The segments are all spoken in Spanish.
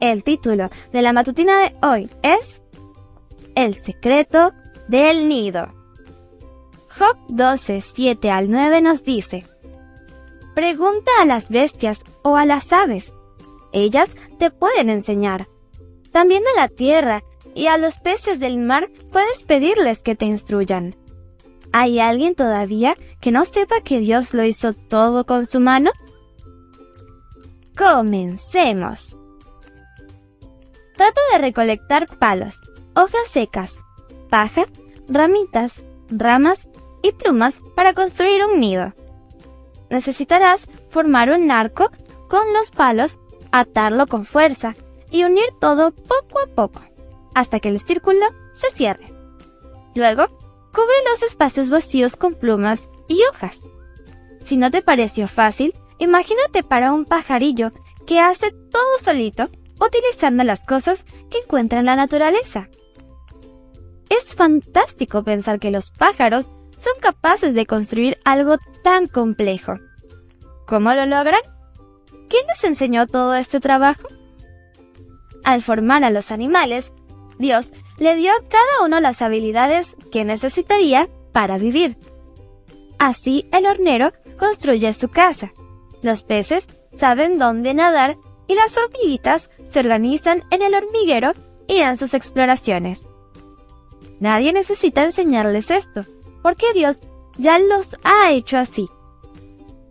El título de la matutina de hoy es El secreto del nido. Job 12, 7 al 9 nos dice, Pregunta a las bestias o a las aves, ellas te pueden enseñar. También a la tierra y a los peces del mar puedes pedirles que te instruyan. ¿Hay alguien todavía que no sepa que Dios lo hizo todo con su mano? Comencemos. Trata de recolectar palos, hojas secas, paja, ramitas, ramas y plumas para construir un nido. Necesitarás formar un arco con los palos, atarlo con fuerza y unir todo poco a poco, hasta que el círculo se cierre. Luego, cubre los espacios vacíos con plumas y hojas. Si no te pareció fácil, imagínate para un pajarillo que hace todo solito utilizando las cosas que encuentra en la naturaleza. Es fantástico pensar que los pájaros son capaces de construir algo tan complejo. ¿Cómo lo logran? ¿Quién les enseñó todo este trabajo? Al formar a los animales, Dios le dio a cada uno las habilidades que necesitaría para vivir. Así el hornero construye su casa. Los peces saben dónde nadar y las hormiguitas se organizan en el hormiguero y en sus exploraciones. Nadie necesita enseñarles esto, porque Dios ya los ha hecho así.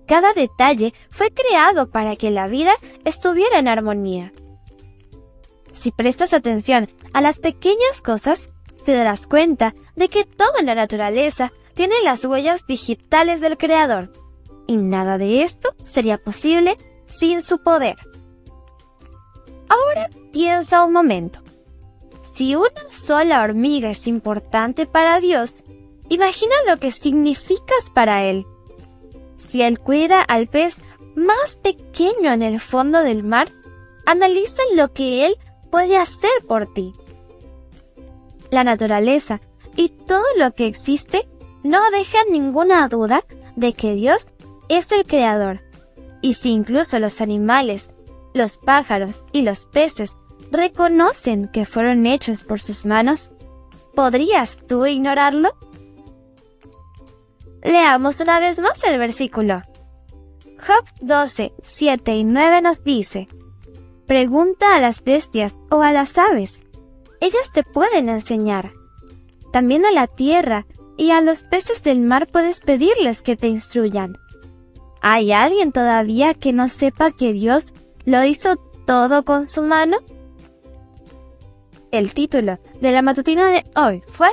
Cada detalle fue creado para que la vida estuviera en armonía. Si prestas atención a las pequeñas cosas, te darás cuenta de que todo en la naturaleza tiene las huellas digitales del Creador, y nada de esto sería posible sin su poder. Ahora piensa un momento. Si una sola hormiga es importante para Dios, imagina lo que significas para Él. Si Él cuida al pez más pequeño en el fondo del mar, analiza lo que Él puede hacer por ti. La naturaleza y todo lo que existe no deja ninguna duda de que Dios es el creador. Y si incluso los animales los pájaros y los peces reconocen que fueron hechos por sus manos, ¿podrías tú ignorarlo? Leamos una vez más el versículo. Job 12, 7 y 9 nos dice, Pregunta a las bestias o a las aves, ellas te pueden enseñar. También a la tierra y a los peces del mar puedes pedirles que te instruyan. ¿Hay alguien todavía que no sepa que Dios ¿Lo hizo todo con su mano? El título de la matutina de hoy fue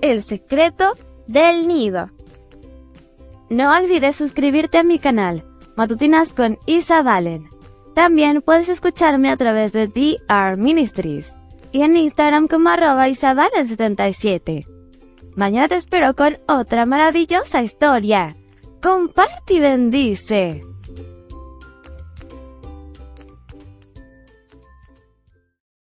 El secreto del nido. No olvides suscribirte a mi canal, Matutinas con Isa Valen. También puedes escucharme a través de DR Ministries y en Instagram como arroba isabalen77. Mañana te espero con otra maravillosa historia. Comparte y bendice.